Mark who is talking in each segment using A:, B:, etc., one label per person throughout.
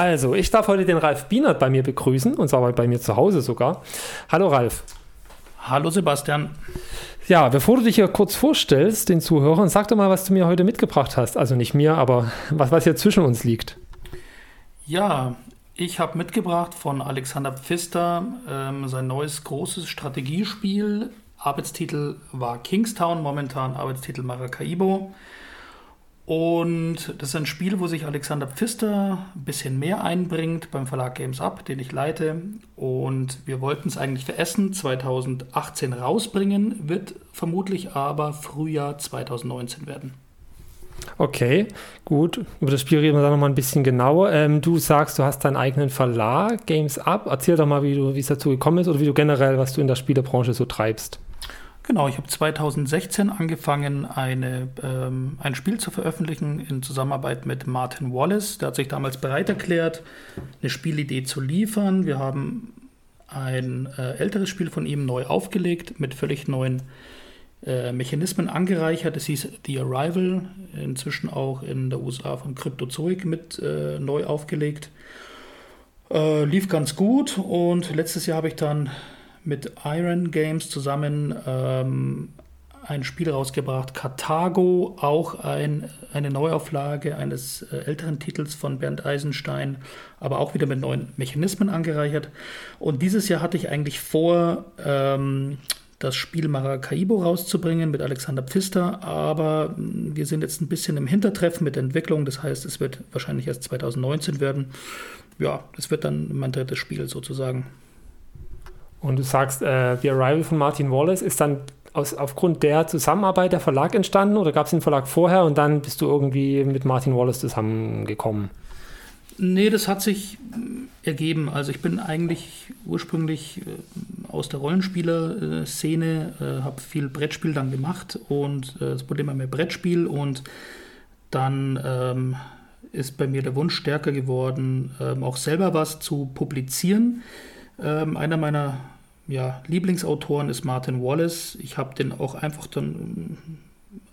A: Also, ich darf heute den Ralf Bienert bei mir begrüßen, und zwar bei mir zu Hause sogar. Hallo Ralf.
B: Hallo Sebastian.
A: Ja, bevor du dich hier kurz vorstellst, den Zuhörern, sag doch mal, was du mir heute mitgebracht hast. Also nicht mir, aber was, was hier zwischen uns liegt.
B: Ja, ich habe mitgebracht von Alexander Pfister ähm, sein neues großes Strategiespiel. Arbeitstitel war Kingstown, momentan Arbeitstitel Maracaibo. Und das ist ein Spiel, wo sich Alexander Pfister ein bisschen mehr einbringt beim Verlag Games Up, den ich leite. Und wir wollten es eigentlich für Essen 2018 rausbringen, wird vermutlich aber Frühjahr 2019 werden.
A: Okay, gut. Über das Spiel reden wir dann nochmal ein bisschen genauer. Ähm, du sagst, du hast deinen eigenen Verlag, Games Up. Erzähl doch mal, wie es dazu gekommen ist oder wie du generell, was du in der Spielebranche so treibst.
B: Genau, ich habe 2016 angefangen, eine, ähm, ein Spiel zu veröffentlichen in Zusammenarbeit mit Martin Wallace. Der hat sich damals bereit erklärt, eine Spielidee zu liefern. Wir haben ein äh, älteres Spiel von ihm neu aufgelegt, mit völlig neuen äh, Mechanismen angereichert. Es hieß The Arrival, inzwischen auch in der USA von Cryptozoic mit äh, neu aufgelegt. Äh, lief ganz gut und letztes Jahr habe ich dann mit Iron Games zusammen ähm, ein Spiel rausgebracht, Karthago, auch ein, eine Neuauflage eines äh, älteren Titels von Bernd Eisenstein, aber auch wieder mit neuen Mechanismen angereichert. Und dieses Jahr hatte ich eigentlich vor, ähm, das Spiel Maracaibo rauszubringen mit Alexander Pfister, aber mm, wir sind jetzt ein bisschen im Hintertreffen mit der Entwicklung, das heißt, es wird wahrscheinlich erst 2019 werden. Ja, es wird dann mein drittes Spiel sozusagen.
A: Und du sagst, äh, The Arrival von Martin Wallace ist dann aus, aufgrund der Zusammenarbeit der Verlag entstanden oder gab es den Verlag vorher und dann bist du irgendwie mit Martin Wallace zusammengekommen?
B: Nee, das hat sich äh, ergeben. Also ich bin eigentlich ursprünglich äh, aus der Rollenspieler-Szene, äh, habe viel Brettspiel dann gemacht und das Problem war mehr Brettspiel und dann ähm, ist bei mir der Wunsch stärker geworden, ähm, auch selber was zu publizieren. Ähm, einer meiner ja, Lieblingsautoren ist Martin Wallace. Ich habe den auch einfach dann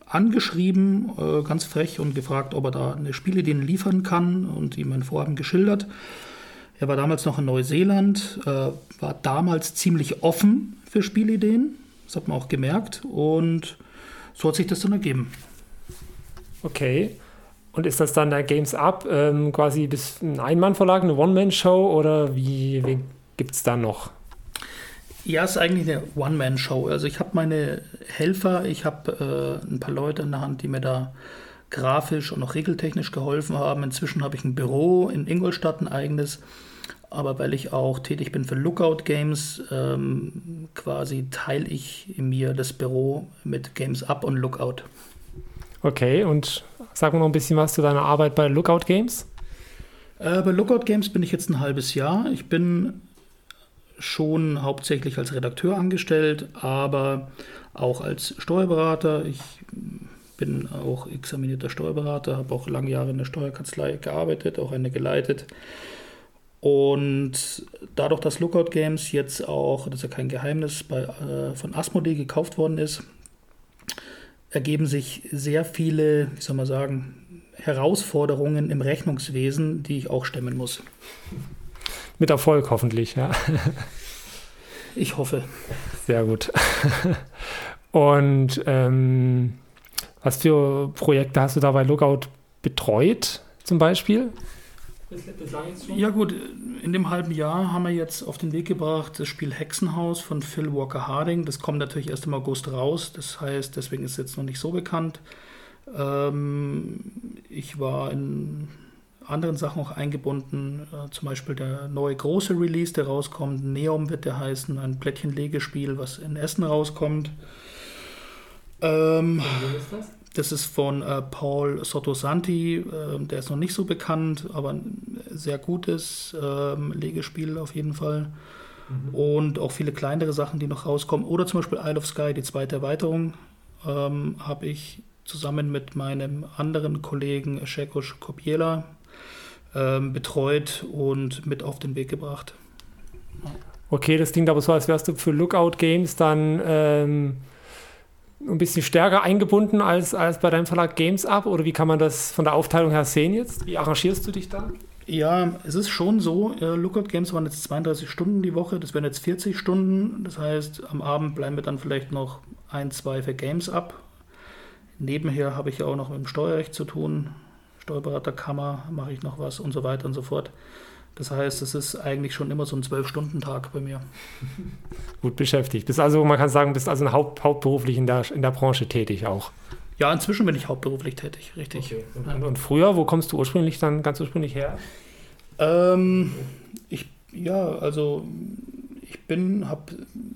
B: angeschrieben, äh, ganz frech, und gefragt, ob er da eine Spielidee liefern kann und ihm mein Vorhaben geschildert. Er war damals noch in Neuseeland, äh, war damals ziemlich offen für Spielideen. Das hat man auch gemerkt. Und so hat sich das dann ergeben.
A: Okay. Und ist das dann der Games Up ähm, quasi bis ein Ein-Mann-Verlag, eine One-Man-Show oder wie, wie gibt es da noch?
B: Ja, es ist eigentlich eine One-Man-Show. Also ich habe meine Helfer, ich habe äh, ein paar Leute in der Hand, die mir da grafisch und auch regeltechnisch geholfen haben. Inzwischen habe ich ein Büro in Ingolstadt, ein eigenes. Aber weil ich auch tätig bin für Lookout Games, ähm, quasi teile ich mir das Büro mit Games Up und Lookout.
A: Okay, und sag mal noch ein bisschen was zu deiner Arbeit bei Lookout Games.
B: Äh, bei Lookout Games bin ich jetzt ein halbes Jahr. Ich bin schon hauptsächlich als Redakteur angestellt, aber auch als Steuerberater. Ich bin auch examinierter Steuerberater, habe auch lange Jahre in der Steuerkanzlei gearbeitet, auch eine geleitet. Und dadurch, dass Lookout Games jetzt auch, das ist ja kein Geheimnis, bei, äh, von Asmodee gekauft worden ist, ergeben sich sehr viele, wie soll man sagen, Herausforderungen im Rechnungswesen, die ich auch stemmen muss.
A: Mit Erfolg hoffentlich, ja.
B: Ich hoffe.
A: Sehr gut. Und ähm, was für Projekte hast du da bei Lookout betreut, zum Beispiel?
B: Ja gut, in dem halben Jahr haben wir jetzt auf den Weg gebracht das Spiel Hexenhaus von Phil Walker Harding. Das kommt natürlich erst im August raus, das heißt, deswegen ist es jetzt noch nicht so bekannt. Ähm, ich war in anderen Sachen auch eingebunden. Äh, zum Beispiel der neue große Release, der rauskommt. Neom wird der heißen, ein Plättchenlegespiel, was in Essen rauskommt. Ähm, ist das? Das ist von äh, Paul Sottosanti, äh, der ist noch nicht so bekannt, aber ein sehr gutes ähm, Legespiel auf jeden Fall. Mhm. Und auch viele kleinere Sachen, die noch rauskommen. Oder zum Beispiel Isle of Sky, die zweite Erweiterung, ähm, habe ich zusammen mit meinem anderen Kollegen Shekos Kopiela ähm, betreut und mit auf den Weg gebracht.
A: Okay, das klingt aber so, als wärst du für Lookout Games dann ähm, ein bisschen stärker eingebunden als, als bei deinem Verlag Games Up oder wie kann man das von der Aufteilung her sehen jetzt? Wie arrangierst du dich da?
B: Ja, es ist schon so. Äh, Lookout Games waren jetzt 32 Stunden die Woche, das wären jetzt 40 Stunden. Das heißt, am Abend bleiben wir dann vielleicht noch ein, zwei für Games ab. Nebenher habe ich ja auch noch mit dem Steuerrecht zu tun. Steuerberaterkammer mache ich noch was und so weiter und so fort. Das heißt, es ist eigentlich schon immer so ein Zwölf-Stunden-Tag bei mir.
A: Gut beschäftigt. Bist also, man kann sagen, bist also haupt, hauptberuflich in der, in der Branche tätig auch.
B: Ja, inzwischen bin ich hauptberuflich tätig, richtig. Okay.
A: Und, und, früher, wo kommst du ursprünglich dann ganz ursprünglich her?
B: Ähm, ich, ja, also ich bin, habe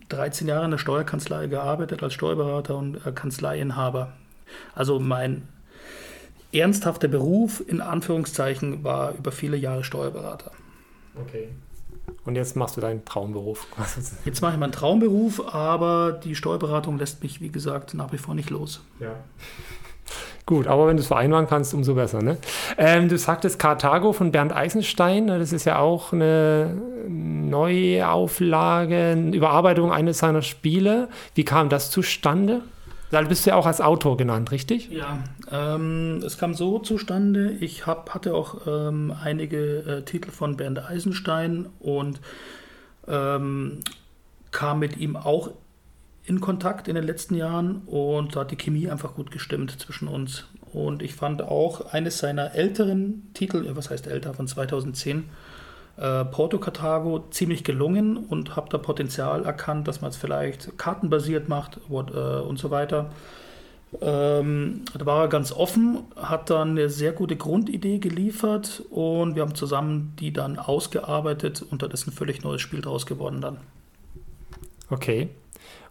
B: 13 Jahre in der Steuerkanzlei gearbeitet als Steuerberater und äh, Kanzleiinhaber. Also mein ernsthafter Beruf in Anführungszeichen war über viele Jahre Steuerberater.
A: Okay. Und jetzt machst du deinen Traumberuf.
B: Jetzt mache ich meinen Traumberuf, aber die Steuerberatung lässt mich, wie gesagt, nach wie vor nicht los.
A: Ja. Gut, aber wenn du es vereinbaren kannst, umso besser. Ne? Ähm, du sagtest Karthago von Bernd Eisenstein. Ne? Das ist ja auch eine Neuauflage, eine Überarbeitung eines seiner Spiele. Wie kam das zustande? Da bist du ja auch als Autor genannt, richtig?
B: Ja, ähm, es kam so zustande. Ich hab, hatte auch ähm, einige äh, Titel von Bernd Eisenstein und ähm, kam mit ihm auch in Kontakt in den letzten Jahren und da hat die Chemie einfach gut gestimmt zwischen uns. Und ich fand auch eines seiner älteren Titel, was heißt älter, von 2010, äh, Porto Cartago ziemlich gelungen und habe da Potenzial erkannt, dass man es vielleicht kartenbasiert macht what, äh, und so weiter. Ähm, da war er ganz offen, hat dann eine sehr gute Grundidee geliefert und wir haben zusammen die dann ausgearbeitet und da ist ein völlig neues Spiel draus geworden dann.
A: Okay.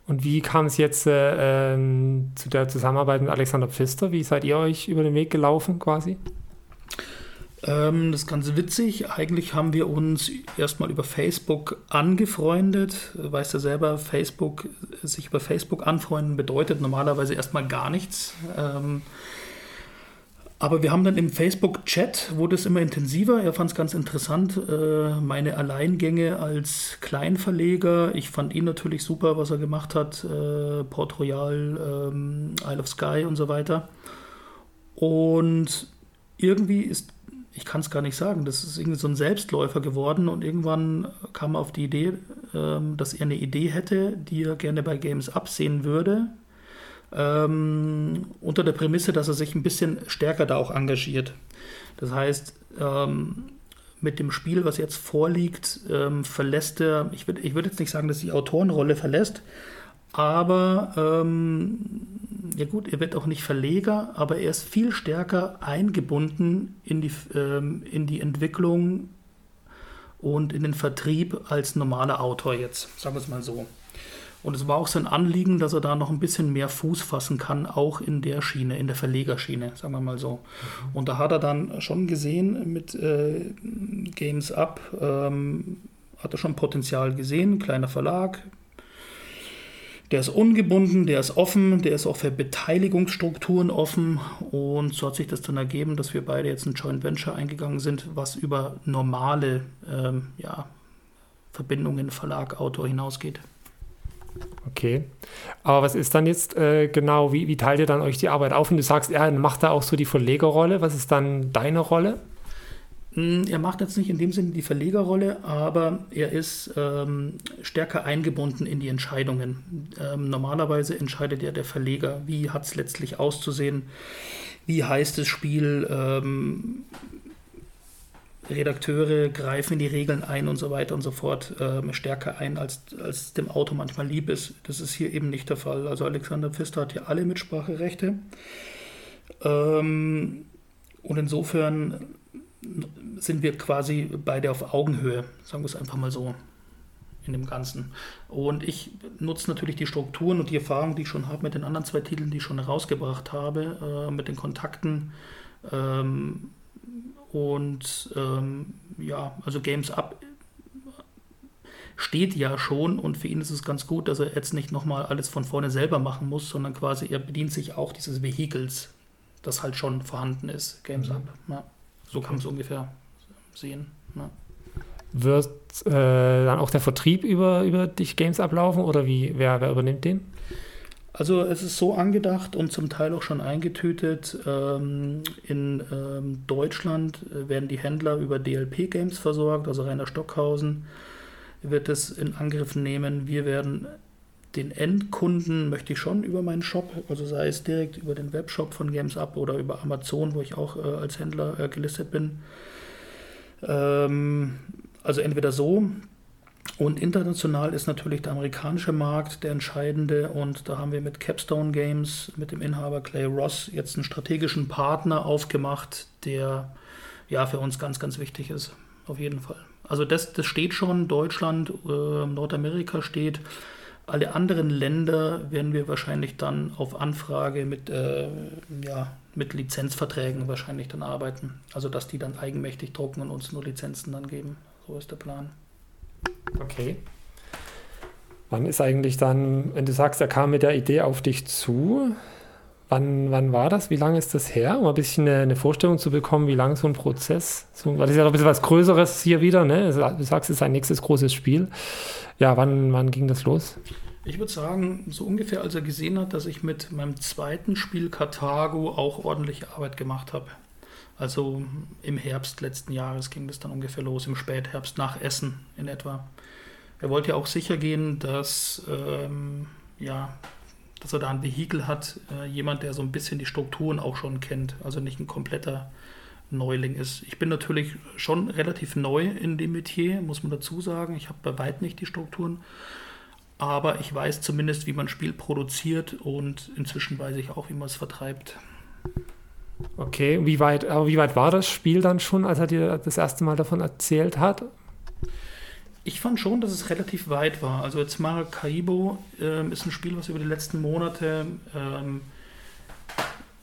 A: Und wie kam es jetzt äh, ähm, zu der Zusammenarbeit mit Alexander Pfister? Wie seid ihr euch über den Weg gelaufen quasi?
B: Ähm, das ist ganz witzig. Eigentlich haben wir uns erstmal über Facebook angefreundet. Weißt du selber, Facebook, sich über Facebook anfreunden bedeutet normalerweise erstmal gar nichts. Ähm, aber wir haben dann im Facebook-Chat, wurde es immer intensiver. Er fand es ganz interessant, äh, meine Alleingänge als Kleinverleger. Ich fand ihn natürlich super, was er gemacht hat. Äh, Port Royal, ähm, Isle of Sky und so weiter. Und irgendwie ist ich kann es gar nicht sagen, das ist irgendwie so ein Selbstläufer geworden und irgendwann kam er auf die Idee, ähm, dass er eine Idee hätte, die er gerne bei Games absehen würde, ähm, unter der Prämisse, dass er sich ein bisschen stärker da auch engagiert. Das heißt, ähm, mit dem Spiel, was jetzt vorliegt, ähm, verlässt er, ich würde ich würd jetzt nicht sagen, dass die Autorenrolle verlässt, aber ähm, ja gut, er wird auch nicht Verleger, aber er ist viel stärker eingebunden in die, ähm, in die Entwicklung und in den Vertrieb als normaler Autor jetzt, sagen wir es mal so. Und es war auch sein Anliegen, dass er da noch ein bisschen mehr Fuß fassen kann, auch in der Schiene, in der Verlegerschiene, sagen wir mal so. Mhm. Und da hat er dann schon gesehen mit äh, Games Up, ähm, hat er schon Potenzial gesehen, kleiner Verlag, der ist ungebunden, der ist offen, der ist auch für Beteiligungsstrukturen offen. Und so hat sich das dann ergeben, dass wir beide jetzt ein Joint Venture eingegangen sind, was über normale ähm, ja, Verbindungen Verlag, Autor hinausgeht.
A: Okay. Aber was ist dann jetzt äh, genau, wie, wie teilt ihr dann euch die Arbeit auf? Und du sagst, er macht da auch so die Verlegerrolle. Was ist dann deine Rolle?
B: Hm, er macht jetzt nicht in dem Sinne die Verlegerrolle, aber er ist ähm, stärker eingebunden in die Entscheidungen. Ähm, normalerweise entscheidet ja der Verleger, wie hat es letztlich auszusehen, wie heißt das Spiel, ähm, Redakteure greifen in die Regeln ein und so weiter und so fort ähm, stärker ein, als, als dem Auto manchmal lieb ist. Das ist hier eben nicht der Fall. Also Alexander Pfister hat hier alle Mitspracherechte. Ähm, und insofern sind wir quasi beide auf Augenhöhe, sagen wir es einfach mal so in dem Ganzen. Und ich nutze natürlich die Strukturen und die Erfahrungen, die ich schon habe mit den anderen zwei Titeln, die ich schon herausgebracht habe, äh, mit den Kontakten. Ähm, und ähm, ja, also Games Up steht ja schon und für ihn ist es ganz gut, dass er jetzt nicht nochmal alles von vorne selber machen muss, sondern quasi er bedient sich auch dieses Vehikels, das halt schon vorhanden ist, Games mhm. Up. Ja. So kann man es ungefähr sehen. Ne?
A: Wird äh, dann auch der Vertrieb über, über dich Games ablaufen oder wie, wer, wer übernimmt den?
B: Also es ist so angedacht und zum Teil auch schon eingetütet. Ähm, in ähm, Deutschland werden die Händler über DLP Games versorgt, also Rainer Stockhausen wird es in Angriff nehmen. Wir werden den Endkunden möchte ich schon über meinen Shop, also sei es direkt über den Webshop von Games Up oder über Amazon, wo ich auch äh, als Händler äh, gelistet bin. Ähm, also entweder so und international ist natürlich der amerikanische Markt der entscheidende und da haben wir mit Capstone Games, mit dem Inhaber Clay Ross jetzt einen strategischen Partner aufgemacht, der ja für uns ganz, ganz wichtig ist, auf jeden Fall. Also das, das steht schon, Deutschland, äh, Nordamerika steht. Alle anderen Länder werden wir wahrscheinlich dann auf Anfrage mit, äh, ja, mit Lizenzverträgen wahrscheinlich dann arbeiten. Also dass die dann eigenmächtig drucken und uns nur Lizenzen dann geben. So ist der Plan.
A: Okay. Wann ist eigentlich dann, wenn du sagst, er kam mit der Idee auf dich zu, wann, wann war das? Wie lange ist das her? Um ein bisschen eine, eine Vorstellung zu bekommen, wie lange so ein Prozess, so, weil das ist ja doch ein bisschen was Größeres hier wieder, ne? Also, du sagst, es ist ein nächstes großes Spiel. Ja, wann, wann ging das los?
B: Ich würde sagen, so ungefähr, als er gesehen hat, dass ich mit meinem zweiten Spiel Karthago auch ordentliche Arbeit gemacht habe. Also im Herbst letzten Jahres ging das dann ungefähr los, im Spätherbst nach Essen in etwa. Er wollte ja auch sicher gehen, dass, ähm, ja, dass er da ein Vehikel hat, äh, jemand, der so ein bisschen die Strukturen auch schon kennt, also nicht ein kompletter Neuling ist. Ich bin natürlich schon relativ neu in dem Metier, muss man dazu sagen. Ich habe bei weitem nicht die Strukturen, aber ich weiß zumindest, wie man Spiel produziert und inzwischen weiß ich auch, wie man es vertreibt.
A: Okay, wie weit, aber wie weit war das Spiel dann schon, als er dir das erste Mal davon erzählt hat?
B: Ich fand schon, dass es relativ weit war. Also jetzt Maracaibo ähm, ist ein Spiel, was über die letzten Monate ähm,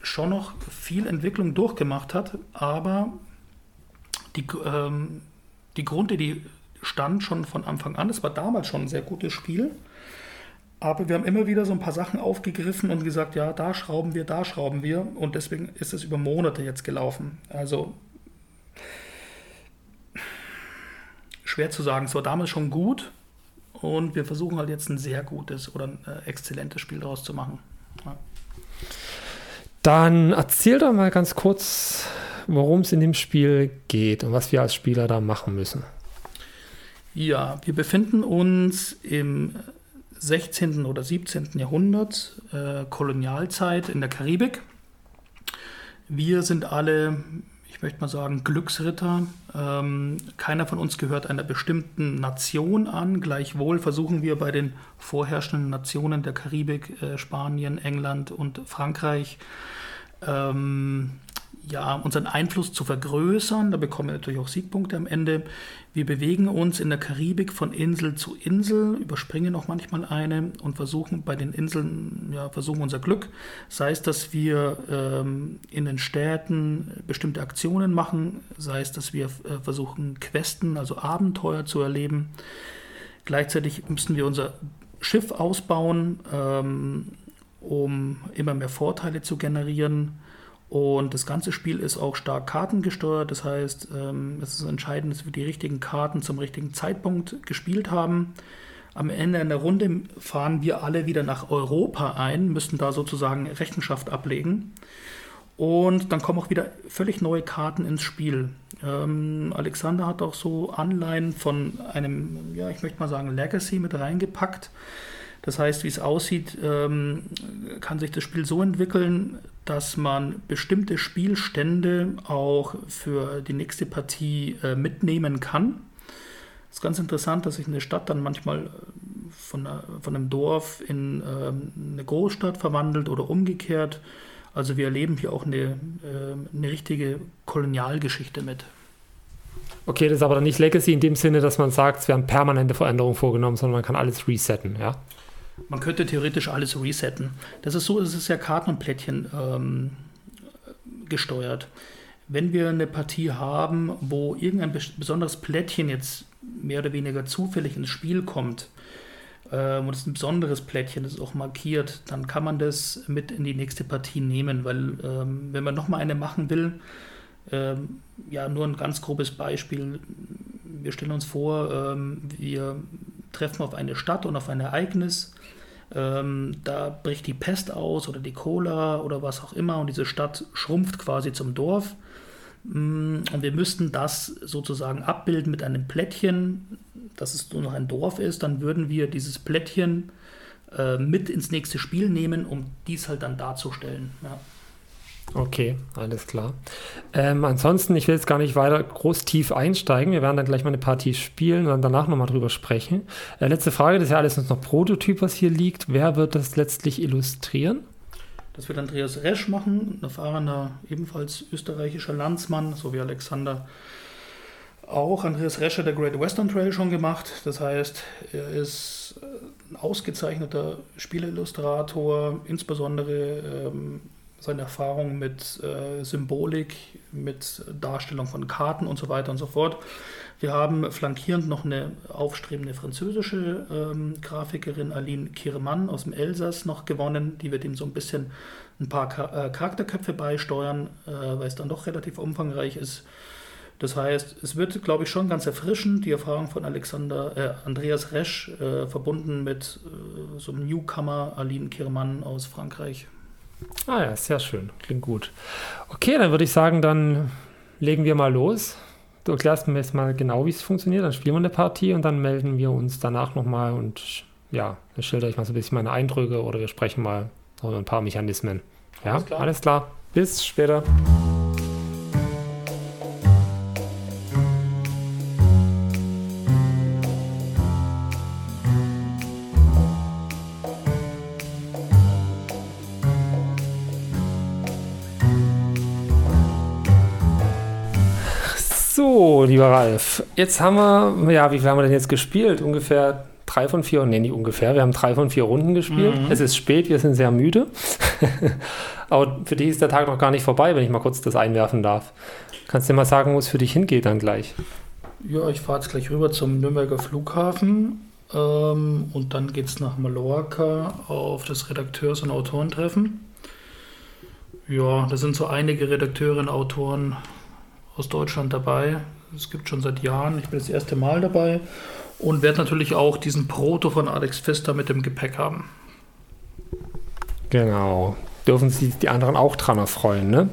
B: schon noch viel Entwicklung durchgemacht hat, aber die, ähm, die Grundidee stand schon von Anfang an. Es war damals schon ein sehr gutes Spiel. Aber wir haben immer wieder so ein paar Sachen aufgegriffen und gesagt, ja, da schrauben wir, da schrauben wir. Und deswegen ist es über Monate jetzt gelaufen. Also schwer zu sagen. Es war damals schon gut und wir versuchen halt jetzt ein sehr gutes oder ein äh, exzellentes Spiel daraus zu machen. Ja.
A: Dann erzähl doch mal ganz kurz, worum es in dem Spiel geht und was wir als Spieler da machen müssen.
B: Ja, wir befinden uns im 16. oder 17. Jahrhundert, äh, Kolonialzeit in der Karibik. Wir sind alle, ich möchte mal sagen, Glücksritter. Ähm, keiner von uns gehört einer bestimmten Nation an. Gleichwohl versuchen wir bei den vorherrschenden Nationen der Karibik, äh, Spanien, England und Frankreich, ähm, ja, unseren Einfluss zu vergrößern. Da bekommen wir natürlich auch Siegpunkte am Ende. Wir bewegen uns in der Karibik von Insel zu Insel, überspringen auch manchmal eine und versuchen bei den Inseln, ja, versuchen unser Glück. Sei es, dass wir ähm, in den Städten bestimmte Aktionen machen, sei es, dass wir äh, versuchen, Questen, also Abenteuer zu erleben. Gleichzeitig müssen wir unser Schiff ausbauen, ähm, um immer mehr Vorteile zu generieren und das ganze Spiel ist auch stark kartengesteuert. Das heißt, ähm, es ist entscheidend, dass wir die richtigen Karten zum richtigen Zeitpunkt gespielt haben. Am Ende einer Runde fahren wir alle wieder nach Europa ein, müssen da sozusagen Rechenschaft ablegen. Und dann kommen auch wieder völlig neue Karten ins Spiel. Ähm, Alexander hat auch so Anleihen von einem, ja, ich möchte mal sagen, Legacy mit reingepackt. Das heißt, wie es aussieht, ähm, kann sich das Spiel so entwickeln, dass man bestimmte Spielstände auch für die nächste Partie äh, mitnehmen kann. Es ist ganz interessant, dass sich eine Stadt dann manchmal äh, von, von einem Dorf in ähm, eine Großstadt verwandelt oder umgekehrt. Also wir erleben hier auch eine, äh, eine richtige Kolonialgeschichte mit.
A: Okay, das ist aber dann nicht Legacy in dem Sinne, dass man sagt, wir haben permanente Veränderungen vorgenommen, sondern man kann alles resetten, ja?
B: Man könnte theoretisch alles resetten. Das ist so, es ist ja Karten und Plättchen ähm, gesteuert. Wenn wir eine Partie haben, wo irgendein besonderes Plättchen jetzt mehr oder weniger zufällig ins Spiel kommt, äh, und es ist ein besonderes Plättchen, das ist auch markiert, dann kann man das mit in die nächste Partie nehmen, weil ähm, wenn man nochmal eine machen will, ähm, ja, nur ein ganz grobes Beispiel. Wir stellen uns vor, ähm, wir treffen auf eine Stadt und auf ein Ereignis Ähm, da bricht die Pest aus oder die Cola oder was auch immer und diese Stadt schrumpft quasi zum Dorf. Mm, und wir müssten das sozusagen abbilden mit einem Plättchen, dass es nur noch ein Dorf ist. Dann würden wir dieses Plättchen äh, mit ins nächste Spiel nehmen, um dies halt dann darzustellen. Ja.
A: Okay, alles klar. Ähm, ansonsten, ich will jetzt gar nicht weiter groß tief einsteigen. Wir werden dann gleich mal eine Partie spielen und dann danach nochmal drüber sprechen. Äh, letzte Frage, das ist ja alles noch Prototyp, was hier liegt. Wer wird das letztlich illustrieren?
B: Das wird Andreas Resch machen, ein erfahrener, ebenfalls österreichischer Landsmann, so wie Alexander auch. Andreas Resch hat der Great Western Trail schon gemacht. Das heißt, er ist äh, ein ausgezeichneter Spielillustrator, insbesondere ähm, seine Erfahrung mit äh, Symbolik, mit Darstellung von Karten und so weiter und so fort. Wir haben flankierend noch eine aufstrebende französische ähm, Grafikerin, Aline Kirmann aus dem Elsass, noch gewonnen. Die wird ihm so ein bisschen ein paar Char äh, Charakterköpfe beisteuern, äh, weil es dann doch relativ umfangreich ist. Das heißt, es wird, glaube ich, schon ganz erfrischend, die Erfahrung von Alexander, äh, Andreas Resch, äh, verbunden mit äh, so einem Newcomer, Aline Kirmann aus Frankreich.
A: Ah ja, sehr schön. Klingt gut. Okay, dann würde ich sagen, dann legen wir mal los. Du erklärst mir jetzt mal genau, wie es funktioniert. Dann spielen wir eine Partie und dann melden wir uns danach nochmal und ja, dann schildere ich mal so ein bisschen meine Eindrücke oder wir sprechen mal über ein paar Mechanismen. Ja, alles klar. Alles klar. Bis später. Lieber Ralf, jetzt haben wir, ja, wie viel haben wir denn jetzt gespielt? Ungefähr drei von vier, nee, nicht ungefähr, wir haben drei von vier Runden gespielt. Mhm. Es ist spät, wir sind sehr müde. Aber für dich ist der Tag noch gar nicht vorbei, wenn ich mal kurz das einwerfen darf. Kannst du dir mal sagen, wo es für dich hingeht dann gleich?
B: Ja, ich fahre jetzt gleich rüber zum Nürnberger Flughafen ähm, und dann geht es nach Mallorca auf das Redakteurs- und Autorentreffen. Ja, da sind so einige Redakteure und Autoren aus Deutschland dabei. Es gibt schon seit Jahren. Ich bin das erste Mal dabei und werde natürlich auch diesen Proto von Alex Pfister mit dem Gepäck haben.
A: Genau. Dürfen sich die anderen auch dran erfreuen, ne?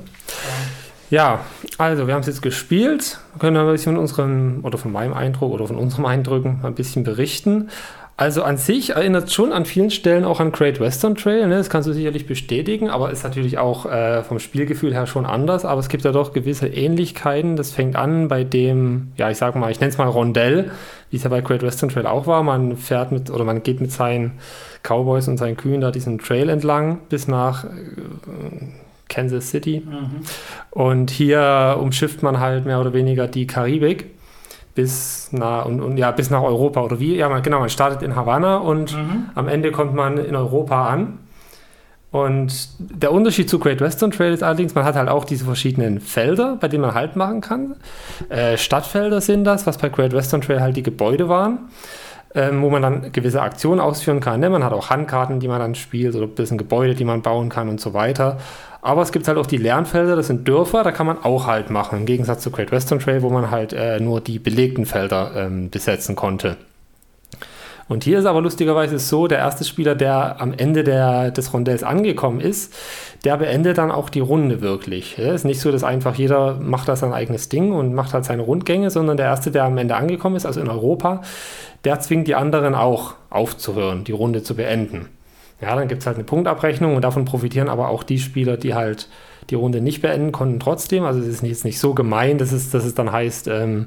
A: Ja. also wir haben es jetzt gespielt. Können ein bisschen von unserem, oder von meinem Eindruck oder von unserem Eindrücken ein bisschen berichten. Also an sich erinnert schon an vielen Stellen auch an Great Western Trail, ne? das kannst du sicherlich bestätigen, aber ist natürlich auch äh, vom Spielgefühl her schon anders, aber es gibt ja doch gewisse Ähnlichkeiten. Das fängt an bei dem, ja ich sag mal, ich nenne es mal Rondell, wie es ja bei Great Western Trail auch war. Man fährt mit oder man geht mit seinen Cowboys und seinen Kühen da diesen Trail entlang bis nach äh, Kansas City. Mhm. Und hier umschifft man halt mehr oder weniger die Karibik bis nach, und, und, ja, bis nach Europa oder wie? Ja, man, genau, man startet in Havanna und mhm. am Ende kommt man in Europa an. Und der Unterschied zu Great Western Trail ist allerdings, man hat halt auch diese verschiedenen Felder, bei denen man Halt machen kann. Äh, Stadtfelder sind das, was bei Great Western Trail halt die Gebäude waren, ähm, wo man dann gewisse Aktionen ausführen kann. Ne? Man hat auch Handkarten, die man dann spielt oder ein bisschen Gebäude, die man bauen kann und so weiter. Aber es gibt halt auch die Lernfelder, das sind Dörfer, da kann man auch halt machen. Im Gegensatz zu Great Western Trail, wo man halt äh, nur die belegten Felder ähm, besetzen konnte. Und hier ist aber lustigerweise so, der erste Spieler, der am Ende der, des Rondells angekommen ist, der beendet dann auch die Runde wirklich. Es ist nicht so, dass einfach jeder macht da sein eigenes Ding und macht halt seine Rundgänge, sondern der erste, der am Ende angekommen ist, also in Europa, der zwingt die anderen auch aufzuhören, die Runde zu beenden. Ja, dann gibt es halt eine Punktabrechnung und davon profitieren aber auch die Spieler, die halt die Runde nicht beenden konnten trotzdem. Also es ist jetzt nicht so gemein, dass es, dass es dann heißt, ähm,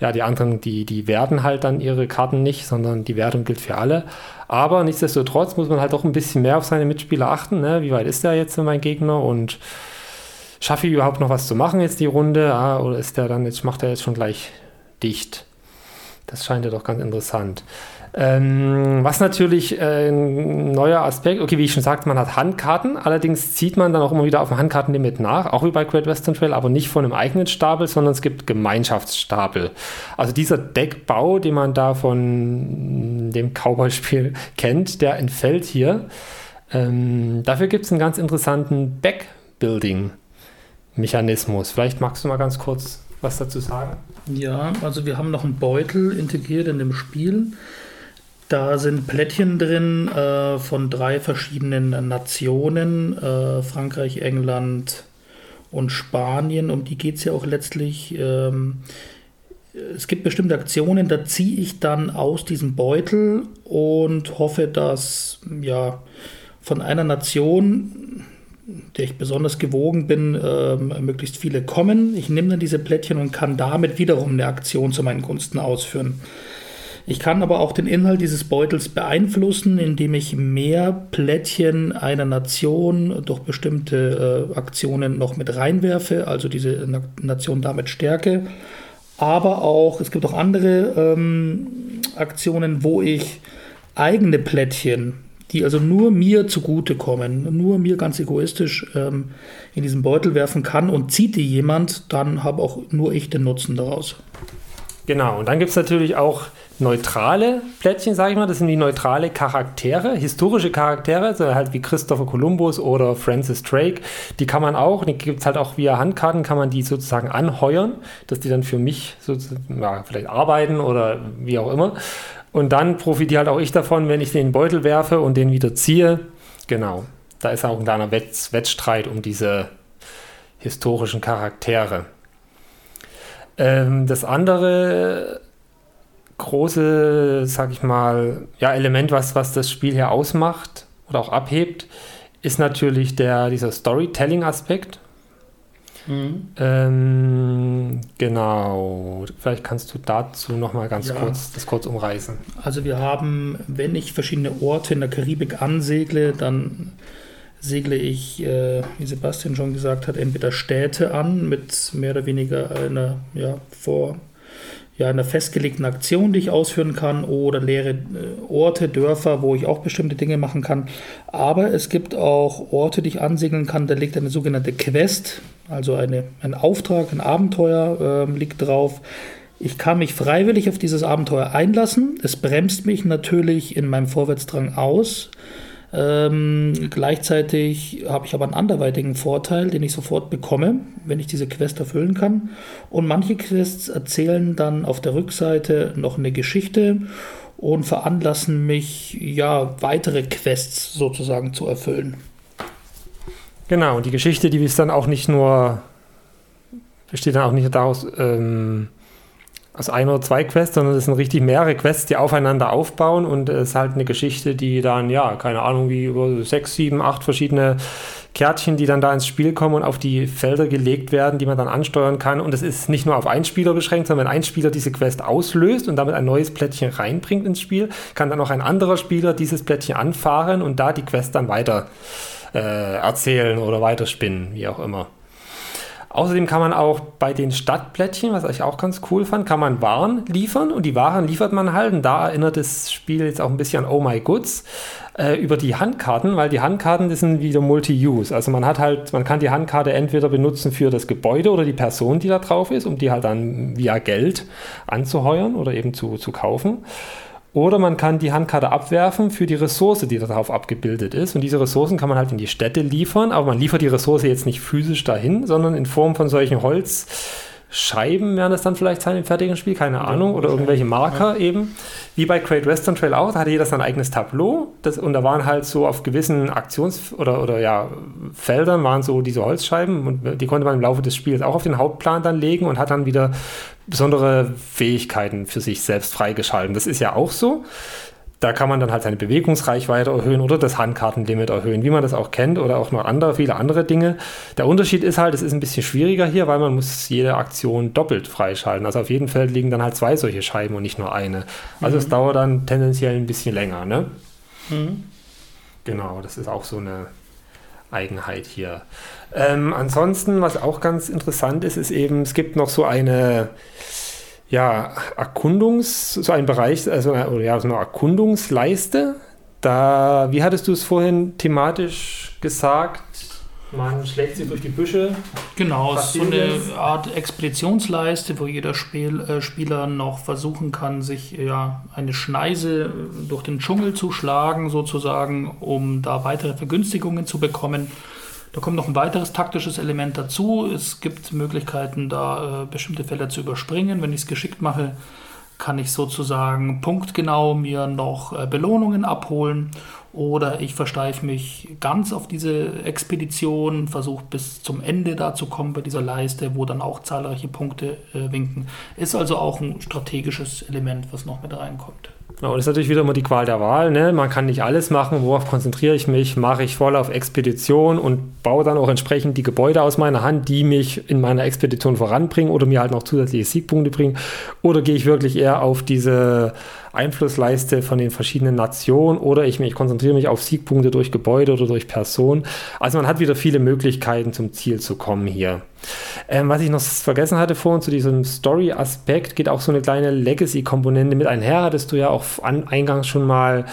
A: ja, die anderen, die, die werten halt dann ihre Karten nicht, sondern die Wertung gilt für alle. Aber nichtsdestotrotz muss man halt auch ein bisschen mehr auf seine Mitspieler achten. Ne? Wie weit ist der jetzt mein Gegner und schaffe ich überhaupt noch was zu machen jetzt die Runde? Ah, oder ist der dann jetzt, macht er jetzt schon gleich dicht? Das scheint ja doch ganz interessant. Ähm, was natürlich äh, ein neuer Aspekt, okay, wie ich schon sagte, man hat Handkarten, allerdings zieht man dann auch immer wieder auf dem Handkartenlimit nach, auch wie bei Great Western Trail, aber nicht von einem eigenen Stapel, sondern es gibt Gemeinschaftsstapel. Also dieser Deckbau, den man da von dem Cowboy-Spiel kennt, der entfällt hier. Ähm, dafür gibt es einen ganz interessanten Backbuilding-Mechanismus. Vielleicht magst du mal ganz kurz was dazu sagen?
B: Ja, also wir haben noch einen Beutel integriert in dem Spiel Da sind Plättchen drin äh, von drei verschiedenen Nationen, äh, Frankreich, England und Spanien, um die geht es ja auch letztlich. Ähm, es gibt bestimmte Aktionen, da ziehe ich dann aus diesem Beutel und hoffe, dass ja von einer Nation, der ich besonders gewogen bin, äh, möglichst viele kommen. Ich nehme dann diese Plättchen und kann damit wiederum eine Aktion zu meinen Gunsten ausführen. Ich kann aber auch den Inhalt dieses Beutels beeinflussen, indem ich mehr Plättchen einer Nation durch bestimmte äh, Aktionen noch mit reinwerfe, also diese Na Nation damit stärke. Aber auch, es gibt auch andere ähm, Aktionen, wo ich eigene Plättchen, die also nur mir zugutekommen, nur mir ganz egoistisch ähm, in diesen Beutel werfen kann und zieht die jemand, dann habe auch nur ich den Nutzen daraus.
A: Genau, und dann gibt es natürlich auch neutrale Plättchen, sage ich mal. Das sind wie neutrale Charaktere, historische Charaktere, so halt wie Christopher Columbus oder Francis Drake. Die kann man auch, die gibt es halt auch via Handkarten, kann man die sozusagen anheuern, dass die dann für mich sozusagen, ja, vielleicht arbeiten oder wie auch immer. Und dann profitiere halt auch ich davon, wenn ich den Beutel werfe und den wieder ziehe. Genau, da ist auch ein kleiner Wett Wettstreit um diese historischen Charaktere. Ähm, das andere große, sag ich mal, ja, Element, was, was das Spiel hier ausmacht oder auch abhebt, ist natürlich der, dieser Storytelling-Aspekt. Mhm. Ähm, genau. Vielleicht kannst du dazu noch mal ganz ja. kurz das kurz umreißen.
B: Also wir haben, wenn ich verschiedene Orte in der Karibik ansegle, dann segle ich, äh, wie Sebastian schon gesagt hat, entweder Städte an mit mehr oder weniger einer ja, vor ja, einer festgelegten Aktion, die ich ausführen kann, oder leere äh, Orte, Dörfer, wo ich auch bestimmte Dinge machen kann. Aber es gibt auch Orte, die ich ansegeln kann. Da liegt eine sogenannte Quest, also eine, ein Auftrag, ein Abenteuer äh, liegt drauf. Ich kann mich freiwillig auf dieses Abenteuer einlassen. Es bremst mich natürlich in meinem Vorwärtsdrang aus. Ähm, gleichzeitig habe ich aber einen anderweitigen Vorteil, den ich sofort bekomme, wenn ich diese Quest erfüllen kann. Und manche Quests erzählen dann auf der Rückseite noch eine Geschichte und veranlassen mich, ja, weitere Quests sozusagen zu erfüllen.
A: Genau, und die Geschichte, die ist dann auch nicht nur, besteht dann auch nicht daraus, ähm, aus ein oder zwei Quests, sondern es sind richtig mehrere Quests, die aufeinander aufbauen und es ist halt eine Geschichte, die dann, ja, keine Ahnung, wie über sechs, sieben, acht verschiedene Kärtchen, die dann da ins Spiel kommen und auf die Felder gelegt werden, die man dann ansteuern kann. Und es ist nicht nur auf einen Spieler beschränkt, sondern wenn ein Spieler diese Quest auslöst und damit ein neues Plättchen reinbringt ins Spiel, kann dann auch ein anderer Spieler dieses Plättchen anfahren und da die Quest dann weiter äh, erzählen oder weiterspinnen, wie auch immer. Außerdem kann man auch bei den Stadtplättchen, was ich auch ganz cool fand, kann man Waren liefern und die Waren liefert man halt. Und da erinnert das Spiel jetzt auch ein bisschen an Oh My Goods äh, über die Handkarten, weil die Handkarten, das sind wieder Multi-Use. Also man hat halt, man kann die Handkarte entweder benutzen für das Gebäude oder die Person, die da drauf ist, um die halt dann via Geld anzuheuern oder eben zu, zu kaufen. Oder man kann die Handkarte abwerfen für die Ressource, die darauf abgebildet ist. Und diese Ressourcen kann man halt in die Städte liefern, aber man liefert die Ressource jetzt nicht physisch dahin, sondern in Form von solchen Holz. Scheiben werden es dann vielleicht sein im fertigen Spiel, keine Ahnung, oder irgendwelche Marker ja. eben. Wie bei Great Western Trail auch, da hatte jeder sein eigenes Tableau das, und da waren halt so auf gewissen Aktions- oder, oder ja, Feldern waren so diese Holzscheiben und die konnte man im Laufe des Spiels auch auf den Hauptplan dann legen und hat dann wieder besondere Fähigkeiten für sich selbst freigeschalten. Das ist ja auch so. Da kann man dann halt seine Bewegungsreichweite erhöhen oder das Handkartenlimit erhöhen, wie man das auch kennt oder auch noch andere, viele andere Dinge. Der Unterschied ist halt, es ist ein bisschen schwieriger hier, weil man muss jede Aktion doppelt freischalten. Also auf jedem Feld liegen dann halt zwei solche Scheiben und nicht nur eine. Also mhm. es dauert dann tendenziell ein bisschen länger, ne? Mhm. Genau, das ist auch so eine Eigenheit hier. Ähm, ansonsten, was auch ganz interessant ist, ist eben, es gibt noch so eine ja, Erkundungs, so ein Bereich, also ja, so eine Erkundungsleiste. Da, wie hattest du es vorhin thematisch gesagt? Man schlägt sie durch die Büsche.
B: Genau, so eine Art Expeditionsleiste, wo jeder Spiel, äh, Spieler noch versuchen kann, sich ja eine Schneise durch den Dschungel zu schlagen, sozusagen, um da weitere Vergünstigungen zu bekommen. Da kommt noch ein weiteres taktisches Element dazu. Es gibt Möglichkeiten, da äh, bestimmte Felder zu überspringen, wenn ich es geschickt mache. kann ich sozusagen punktgenau mir noch äh, Belohnungen abholen oder ich versteife mich ganz auf diese Expedition, versuche bis zum Ende da zu kommen bei dieser Leiste, wo dann auch zahlreiche Punkte äh, winken. Ist also auch ein strategisches Element, was noch mit reinkommt.
A: Ja, und das ist natürlich wieder immer die Qual der Wahl. Ne? Man kann nicht alles machen. Worauf konzentriere ich mich? Mache ich voll auf Expedition und baue dann auch entsprechend die Gebäude aus meiner Hand, die mich in meiner Expedition voranbringen oder mir halt noch zusätzliche Siegpunkte bringen? Oder gehe ich wirklich eher auf diese Einflussleiste von den verschiedenen Nationen oder ich, ich konzentriere mich auf Siegpunkte durch Gebäude oder durch Personen. Also man hat wieder viele Möglichkeiten zum Ziel zu kommen hier. Ähm, was ich noch vergessen hatte vorhin zu diesem Story-Aspekt, geht auch so eine kleine Legacy-Komponente mit einher, hattest du ja auch an, eingangs schon mal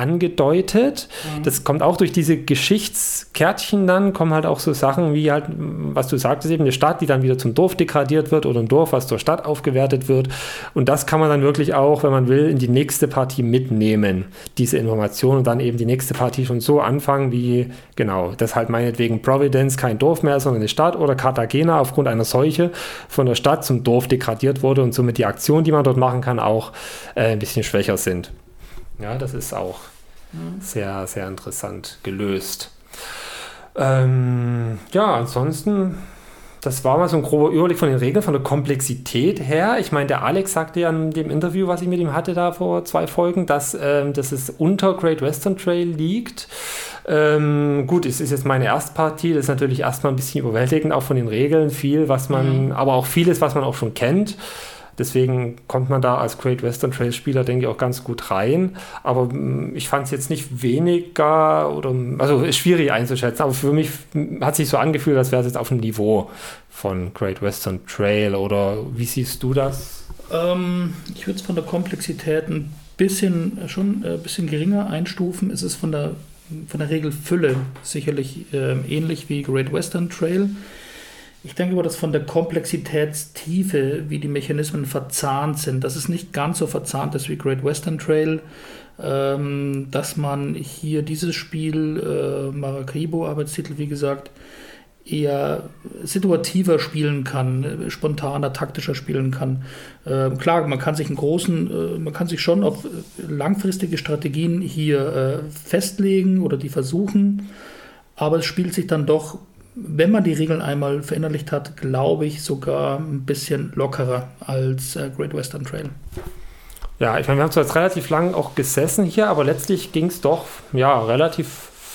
A: angedeutet. Mhm. Das kommt auch durch diese Geschichtskärtchen dann, kommen halt auch so Sachen wie halt, was du sagtest, eben eine Stadt, die dann wieder zum Dorf degradiert wird oder ein Dorf, was zur Stadt aufgewertet wird. Und das kann man dann wirklich auch, wenn man will, in die nächste Partie mitnehmen, diese Information und dann eben die nächste Partie schon so anfangen, wie, genau, das halt meinetwegen Providence kein Dorf mehr, sondern eine Stadt oder Cartagena aufgrund einer Seuche von der Stadt zum Dorf degradiert wurde und somit die Aktionen, die man dort machen kann, auch äh, ein bisschen schwächer sind. Ja, das ist auch mhm. sehr, sehr interessant gelöst. Ähm, ja, ansonsten, das war mal so ein grober Überblick von den Regeln, von der Komplexität her. Ich meine, der Alex sagte ja in dem Interview, was ich mit ihm hatte da vor zwei Folgen, dass, ähm, dass es unter Great Western Trail liegt. Ähm, gut, es ist jetzt meine Erstpartie, das ist natürlich erstmal ein bisschen überwältigend, auch von den Regeln, viel, was man, mhm. aber auch vieles, was man auch schon kennt. Deswegen kommt man da als Great Western Trail Spieler, denke ich, auch ganz gut rein. Aber mm, ich fand es jetzt nicht weniger oder, also schwierig einzuschätzen, aber für mich hat sich so angefühlt, als wäre es jetzt auf dem Niveau von Great Western Trail oder wie siehst du das?
B: Ähm, ich würde es von der Komplexität ein bisschen, schon ein äh, bisschen geringer einstufen. Es ist von der, von der Regelfülle sicherlich äh, ähnlich wie Great Western Trail. Ich denke aber, dass von der Komplexitätstiefe, wie die Mechanismen verzahnt sind, dass es nicht ganz so verzahnt ist wie Great Western Trail, ähm, dass man hier dieses Spiel, äh, Maracaibo, Arbeitstitel, wie gesagt, eher situativer spielen kann, spontaner, taktischer spielen kann. Äh, klar, man kann sich einen großen, äh, man kann sich schon auf langfristige Strategien hier äh, festlegen oder die versuchen, aber es spielt sich dann doch wenn man die Regeln einmal verinnerlicht hat, glaube ich sogar ein bisschen lockerer als äh, Great Western Trail.
A: Ja, ich meine, wir haben zwar jetzt relativ lang auch gesessen hier, aber letztlich ging es doch ja relativ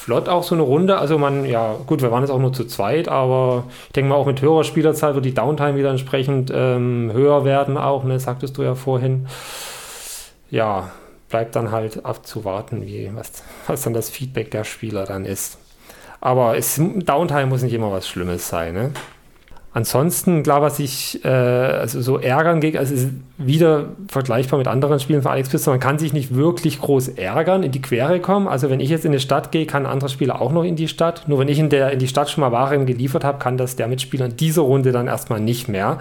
A: flott auch so eine Runde. Also man, ja, gut, wir waren jetzt auch nur zu zweit, aber ich denke mal auch mit höherer Spielerzahl wird die Downtime wieder entsprechend ähm, höher werden auch, ne, sagtest du ja vorhin. Ja, bleibt dann halt abzuwarten, wie, was, was dann das Feedback der Spieler dann ist. Aber es, Downtime muss nicht immer was Schlimmes sein. Ne? Ansonsten, klar, was ich äh, also so ärgern gegen, also ist wieder vergleichbar mit anderen Spielen von Alex Pfister, man kann sich nicht wirklich groß ärgern, in die Quere kommen. Also wenn ich jetzt in die Stadt gehe, kann ein anderer Spieler auch noch in die Stadt. Nur wenn ich in, der, in die Stadt schon mal Waren geliefert habe, kann das der Mitspieler in dieser Runde dann erstmal nicht mehr.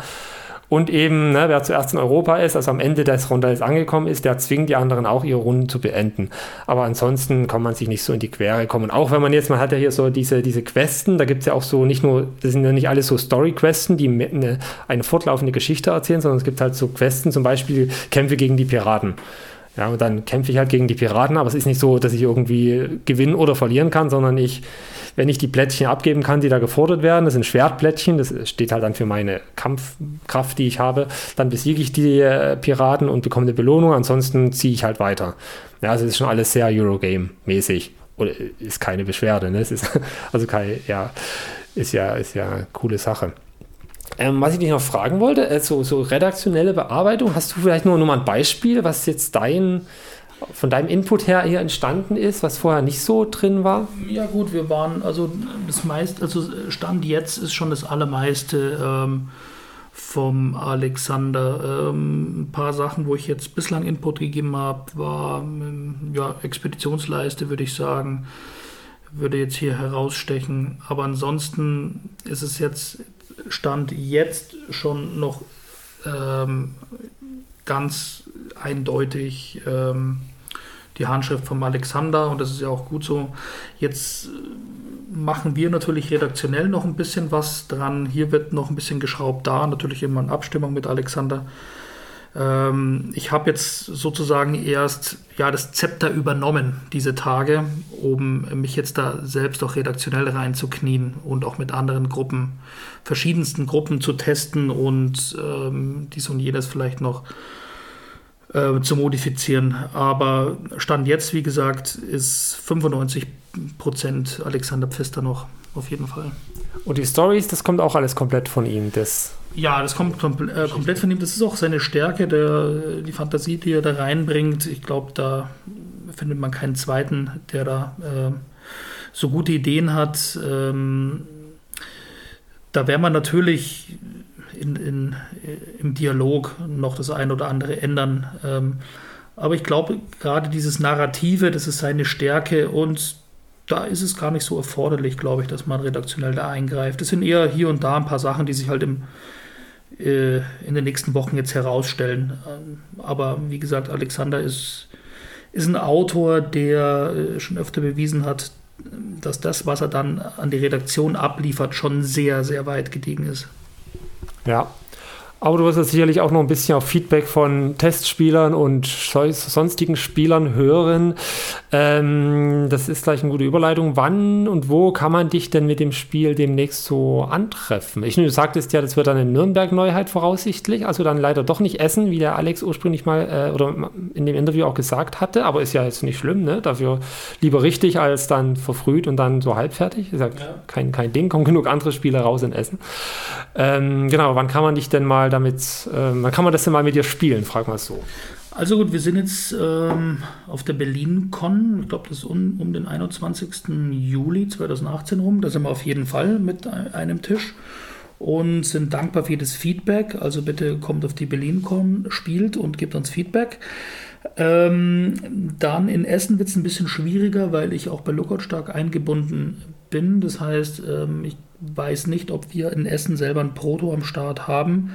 A: Und eben, ne, wer zuerst in Europa ist, also am Ende des Rondells angekommen ist, der zwingt die anderen auch ihre Runden zu beenden. Aber ansonsten kann man sich nicht so in die Quere kommen. Auch wenn man jetzt, man hat ja hier so diese, diese Questen, da gibt es ja auch so nicht nur, das sind ja nicht alles so Story-Questen, die eine, eine fortlaufende Geschichte erzählen, sondern es gibt halt so Questen, zum Beispiel Kämpfe gegen die Piraten. Ja, und dann kämpfe ich halt gegen die Piraten, aber es ist nicht so, dass ich irgendwie gewinnen oder verlieren kann, sondern ich wenn ich die Plättchen abgeben kann, die da gefordert werden, das sind Schwertplättchen, das steht halt dann für meine Kampfkraft, die ich habe, dann besiege ich die äh, Piraten und bekomme eine Belohnung, ansonsten ziehe ich halt weiter. Ja, also es ist schon alles sehr Eurogame-mäßig. Oder ist keine Beschwerde, ne? Es ist also kein, ja, ist ja, ist ja eine coole Sache. Ähm, was ich dich noch fragen wollte, äh, so, so redaktionelle Bearbeitung, hast du vielleicht nur, nur mal ein Beispiel, was jetzt dein von deinem Input her hier entstanden ist, was vorher nicht so drin war?
B: Ja gut, wir waren, also das meiste, also Stand jetzt ist schon das Allermeiste ähm, vom Alexander. Ähm, ein paar Sachen, wo ich jetzt bislang Input gegeben habe, war ähm, ja, Expeditionsleiste, würde ich sagen, würde jetzt hier herausstechen. Aber ansonsten ist es jetzt, Stand jetzt schon noch ähm, ganz eindeutig ähm, die Handschrift vom Alexander und das ist ja auch gut so. Jetzt äh, machen wir natürlich redaktionell noch ein bisschen was dran. Hier wird noch ein bisschen geschraubt, da natürlich immer in Abstimmung mit Alexander. Ähm, ich habe jetzt sozusagen erst ja, das Zepter übernommen diese Tage, um mich jetzt da selbst auch redaktionell reinzuknien und auch mit anderen Gruppen, verschiedensten Gruppen zu testen und ähm, dies und jenes vielleicht noch äh, zu modifizieren. Aber Stand jetzt, wie gesagt, ist 95 Prozent Alexander Pfister noch, auf jeden Fall.
A: Und die Stories, das kommt auch alles komplett von ihm, das
B: ja, das kommt kompl äh, komplett von ihm. Das ist auch seine Stärke, der, die Fantasie, die er da reinbringt. Ich glaube, da findet man keinen zweiten, der da äh, so gute Ideen hat. Ähm, da wäre man natürlich in, in, im Dialog noch das eine oder andere ändern. Ähm, aber ich glaube, gerade dieses Narrative, das ist seine Stärke und da ist es gar nicht so erforderlich, glaube ich, dass man redaktionell da eingreift. Es sind eher hier und da ein paar Sachen, die sich halt im, äh, in den nächsten Wochen jetzt herausstellen. Ähm, aber wie gesagt, Alexander ist, ist ein Autor, der äh, schon öfter bewiesen hat, dass das, was er dann an die Redaktion abliefert, schon sehr, sehr weit gediegen ist.
A: Ja, aber du wirst jetzt sicherlich auch noch ein bisschen auf Feedback von Testspielern und sonstigen Spielern hören. Ähm, das ist gleich eine gute Überleitung. Wann und wo kann man dich denn mit dem Spiel demnächst so antreffen? Ich, du sagtest ja, das wird dann eine Nürnberg-Neuheit voraussichtlich, also dann leider doch nicht Essen, wie der Alex ursprünglich mal äh, oder in dem Interview auch gesagt hatte, aber ist ja jetzt nicht schlimm, ne? Dafür lieber richtig als dann verfrüht und dann so halbfertig. Ist ja, ja. Kein, kein Ding, kommen genug andere Spiele raus in Essen. Ähm, genau, wann kann man dich denn mal damit, äh, wann kann man das denn mal mit dir spielen, frag mal so.
B: Also gut, wir sind jetzt ähm, auf der Berlin-Con, ich glaube, das ist um, um, den 21. Juli 2018 rum, da sind wir auf jeden Fall mit einem Tisch und sind dankbar für jedes Feedback. Also bitte kommt auf die Berlin-Con, spielt und gebt uns Feedback. Ähm, dann in Essen wird es ein bisschen schwieriger, weil ich auch bei Lookout stark eingebunden bin. Das heißt, ähm, ich weiß nicht, ob wir in Essen selber ein Proto am Start haben.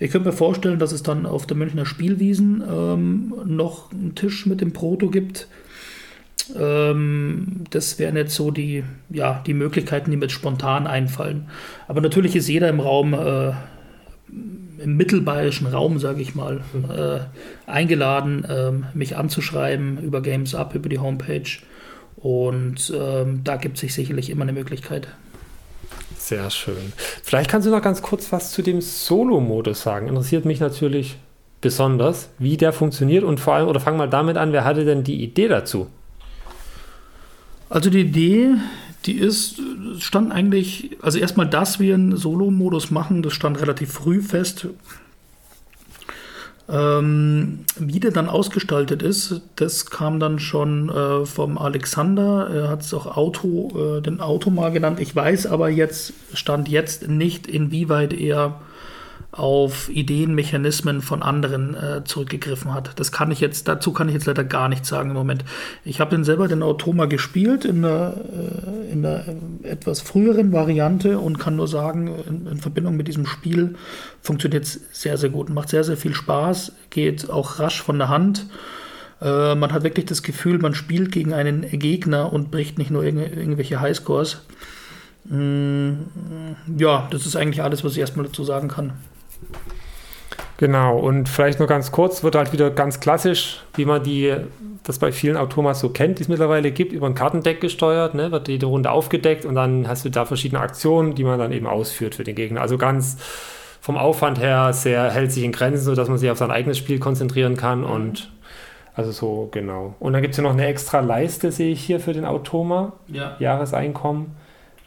B: Ich könnte mir vorstellen, dass es dann auf der Münchner Spielwiesen ähm, noch einen Tisch mit dem Proto gibt. Ähm, das wären jetzt so die, ja, die Möglichkeiten, die mir jetzt spontan einfallen. Aber natürlich ist jeder im Raum, äh, im mittelbayerischen Raum, sage ich mal, äh, eingeladen, äh, mich anzuschreiben über Games Up, über die Homepage. Und ähm, da gibt es sich sicherlich immer eine Möglichkeit.
A: Sehr schön. Vielleicht kannst du noch ganz kurz was zu dem Solo-Modus sagen. Interessiert mich natürlich besonders, wie der funktioniert und vor allem, oder fang mal damit an, wer hatte denn die Idee dazu?
B: Also die Idee, die ist, stand eigentlich, also erstmal, dass wir einen Solo-Modus machen, das stand relativ früh fest. Ähm, wie der dann ausgestaltet ist, das kam dann schon äh, vom Alexander. Er hat es auch Auto, äh, den Auto mal genannt. Ich weiß aber jetzt, stand jetzt nicht, inwieweit er auf Ideen, Mechanismen von anderen äh, zurückgegriffen hat. Das kann ich jetzt, dazu kann ich jetzt leider gar nichts sagen im Moment. Ich habe den selber den Automa gespielt in einer, äh, in einer etwas früheren Variante und kann nur sagen, in, in Verbindung mit diesem Spiel funktioniert es sehr, sehr gut. Macht sehr, sehr viel Spaß, geht auch rasch von der Hand. Äh, man hat wirklich das Gefühl, man spielt gegen einen Gegner und bricht nicht nur irg irgendwelche Highscores. Mm, ja, das ist eigentlich alles, was ich erstmal dazu sagen kann.
A: Genau, und vielleicht nur ganz kurz, wird halt wieder ganz klassisch, wie man die, das bei vielen Automas so kennt, die es mittlerweile gibt, über ein Kartendeck gesteuert, ne, wird jede Runde aufgedeckt und dann hast du da verschiedene Aktionen, die man dann eben ausführt für den Gegner. Also ganz vom Aufwand her sehr hält sich in Grenzen, sodass man sich auf sein eigenes Spiel konzentrieren kann und also so, genau. Und dann gibt es ja noch eine extra Leiste, sehe ich hier für den Automa. Ja. Jahreseinkommen.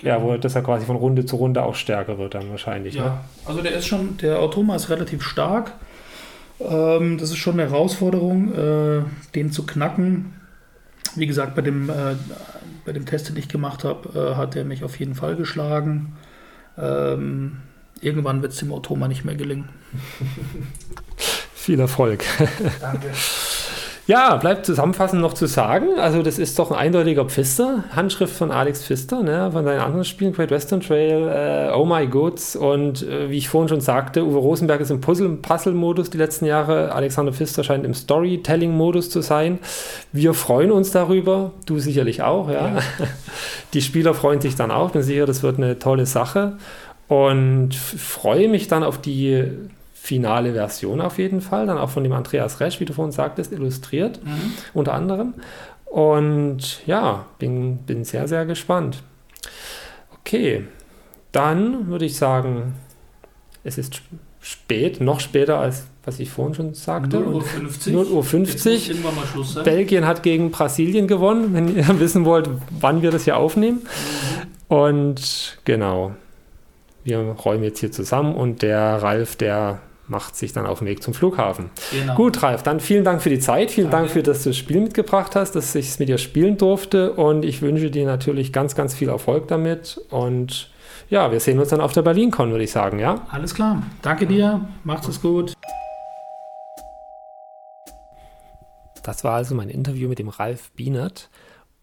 A: Ja, wo das ja quasi von Runde zu Runde auch stärker wird dann wahrscheinlich.
B: Ja, ne? also der ist schon, der Automa ist relativ stark. Ähm, das ist schon eine Herausforderung, äh, den zu knacken. Wie gesagt, bei dem, äh, bei dem Test, den ich gemacht habe, äh, hat er mich auf jeden Fall geschlagen. Ähm, irgendwann wird es dem Automa nicht mehr gelingen.
A: Viel Erfolg. Danke. Ja, bleibt zusammenfassend noch zu sagen, also das ist doch ein eindeutiger Pfister, Handschrift von Alex Pfister, ne, von seinen anderen Spielen, Great Western Trail, äh, Oh My Goods und äh, wie ich vorhin schon sagte, Uwe Rosenberg ist im Puzzle-Modus die letzten Jahre, Alexander Pfister scheint im Storytelling-Modus zu sein. Wir freuen uns darüber, du sicherlich auch, ja. ja. Die Spieler freuen sich dann auch, bin sicher, das wird eine tolle Sache und freue mich dann auf die finale Version auf jeden Fall. Dann auch von dem Andreas Resch, wie du vorhin sagtest, illustriert, mhm. unter anderem. Und ja, bin, bin sehr, sehr gespannt. Okay, dann würde ich sagen, es ist spät, noch später als was ich vorhin schon sagte. 0 Uhr 50. 0 Uhr 50. Belgien hat gegen Brasilien gewonnen, wenn ihr wissen wollt, wann wir das hier aufnehmen. Mhm. Und genau, wir räumen jetzt hier zusammen und der Ralf, der macht sich dann auf den Weg zum Flughafen. Genau. Gut, Ralf, dann vielen Dank für die Zeit, vielen Danke. Dank für, dass du das Spiel mitgebracht hast, dass ich es mit dir spielen durfte und ich wünsche dir natürlich ganz, ganz viel Erfolg damit und ja, wir sehen uns dann auf der BerlinCon, würde ich sagen, ja?
B: Alles klar. Danke dir. Macht's es gut.
A: Das war also mein Interview mit dem Ralf Bienert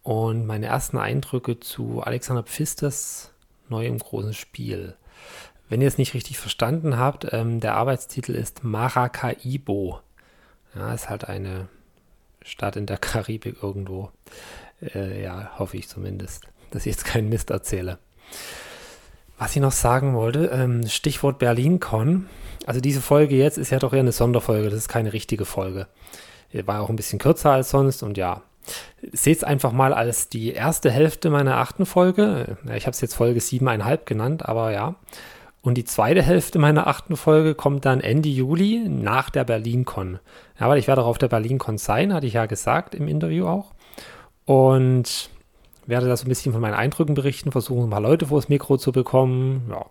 A: und meine ersten Eindrücke zu Alexander Pfisters neuem großen Spiel. Wenn ihr es nicht richtig verstanden habt, ähm, der Arbeitstitel ist Maracaibo. Ja, ist halt eine Stadt in der Karibik irgendwo. Äh, ja, hoffe ich zumindest, dass ich jetzt keinen Mist erzähle. Was ich noch sagen wollte, ähm, Stichwort BerlinCon. Also diese Folge jetzt ist ja doch eher eine Sonderfolge, das ist keine richtige Folge. War auch ein bisschen kürzer als sonst und ja. Seht es einfach mal als die erste Hälfte meiner achten Folge. Ich habe es jetzt Folge 7,5 genannt, aber ja. Und die zweite Hälfte meiner achten Folge kommt dann Ende Juli nach der BerlinCon. Ja, weil ich werde auch auf der BerlinCon sein, hatte ich ja gesagt im Interview auch. Und werde da so ein bisschen von meinen Eindrücken berichten, versuchen ein paar Leute vor das Mikro zu bekommen. Ja,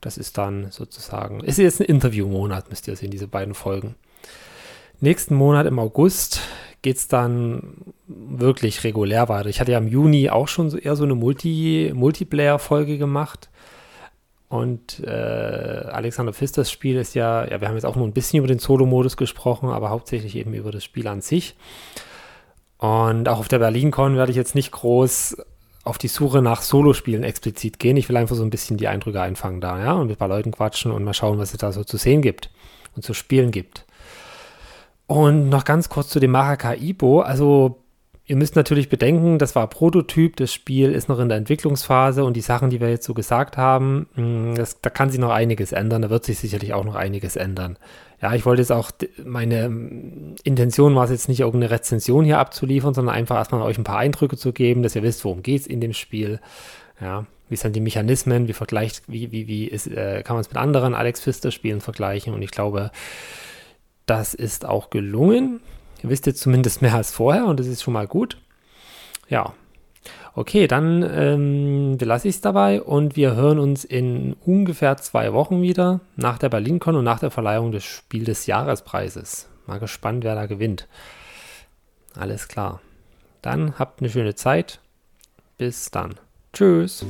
A: das ist dann sozusagen, ist jetzt ein Interviewmonat, müsst ihr sehen, diese beiden Folgen. Nächsten Monat im August geht es dann wirklich regulär weiter. Ich hatte ja im Juni auch schon so eher so eine Multi Multiplayer-Folge gemacht. Und äh, Alexander Pfisters Spiel ist ja, ja, wir haben jetzt auch nur ein bisschen über den Solo-Modus gesprochen, aber hauptsächlich eben über das Spiel an sich. Und auch auf der BerlinCon werde ich jetzt nicht groß auf die Suche nach Solospielen explizit gehen. Ich will einfach so ein bisschen die Eindrücke einfangen da, ja, und mit ein paar Leuten quatschen und mal schauen, was es da so zu sehen gibt und zu spielen gibt. Und noch ganz kurz zu dem Maracaibo. Also ihr müsst natürlich bedenken, das war Prototyp, das Spiel ist noch in der Entwicklungsphase und die Sachen, die wir jetzt so gesagt haben, mm, das, da kann sich noch einiges ändern, da wird sich sicherlich auch noch einiges ändern. Ja, ich wollte jetzt auch, meine mm, Intention war es jetzt nicht, irgendeine Rezension hier abzuliefern, sondern einfach erstmal euch ein paar Eindrücke zu geben, dass ihr wisst, worum geht es in dem Spiel. Ja, wie sind die Mechanismen, wie vergleicht, wie, wie, wie ist, äh, kann man es mit anderen Alex Pfister Spielen vergleichen und ich glaube, das ist auch gelungen. Ihr wisst jetzt zumindest mehr als vorher und das ist schon mal gut. Ja. Okay, dann ähm, belasse ich es dabei und wir hören uns in ungefähr zwei Wochen wieder nach der BerlinCon und nach der Verleihung des Spiel des Jahrespreises. Mal gespannt, wer da gewinnt. Alles klar. Dann habt eine schöne Zeit. Bis dann. Tschüss.